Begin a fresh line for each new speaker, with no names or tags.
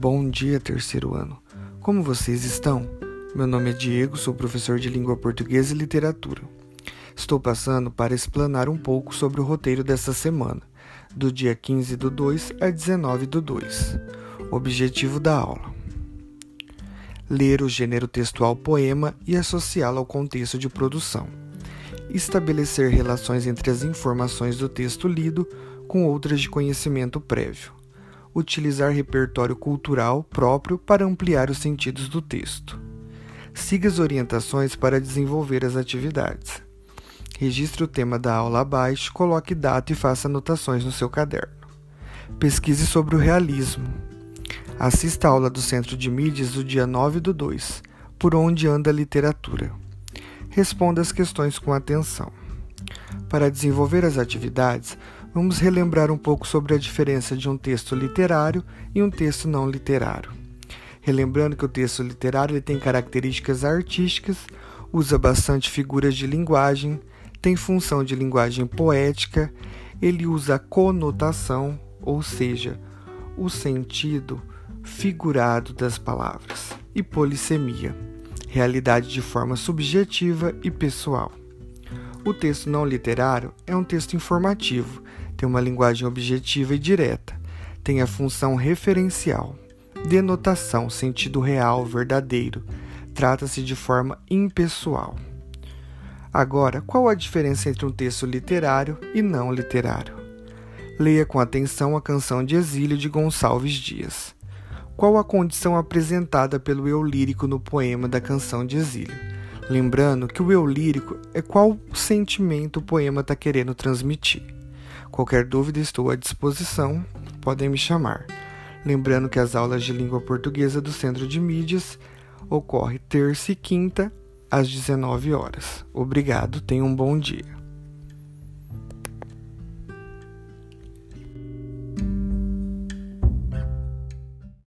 Bom dia, terceiro ano. Como vocês estão? Meu nome é Diego, sou professor de língua portuguesa e literatura. Estou passando para explanar um pouco sobre o roteiro dessa semana, do dia 15 do 2 a 19 do 2. Objetivo da aula: ler o gênero textual poema e associá-lo ao contexto de produção. Estabelecer relações entre as informações do texto lido com outras de conhecimento prévio utilizar repertório cultural próprio para ampliar os sentidos do texto. Siga as orientações para desenvolver as atividades. Registre o tema da aula abaixo, coloque data e faça anotações no seu caderno. Pesquise sobre o realismo. Assista a aula do Centro de Mídias do dia 9 do 2, Por onde anda a literatura. Responda as questões com atenção. Para desenvolver as atividades, vamos relembrar um pouco sobre a diferença de um texto literário e um texto não literário. Relembrando que o texto literário ele tem características artísticas, usa bastante figuras de linguagem, tem função de linguagem poética, ele usa conotação, ou seja, o sentido figurado das palavras, e polissemia, realidade de forma subjetiva e pessoal. O texto não literário é um texto informativo, tem uma linguagem objetiva e direta, tem a função referencial, denotação, sentido real, verdadeiro, trata-se de forma impessoal. Agora, qual a diferença entre um texto literário e não literário? Leia com atenção a canção de exílio de Gonçalves Dias. Qual a condição apresentada pelo eu lírico no poema da canção de exílio? Lembrando que o eu lírico é qual sentimento o poema está querendo transmitir. Qualquer dúvida estou à disposição, podem me chamar. Lembrando que as aulas de língua portuguesa do Centro de Mídias ocorrem terça e quinta às 19 horas. Obrigado, tenha um bom dia.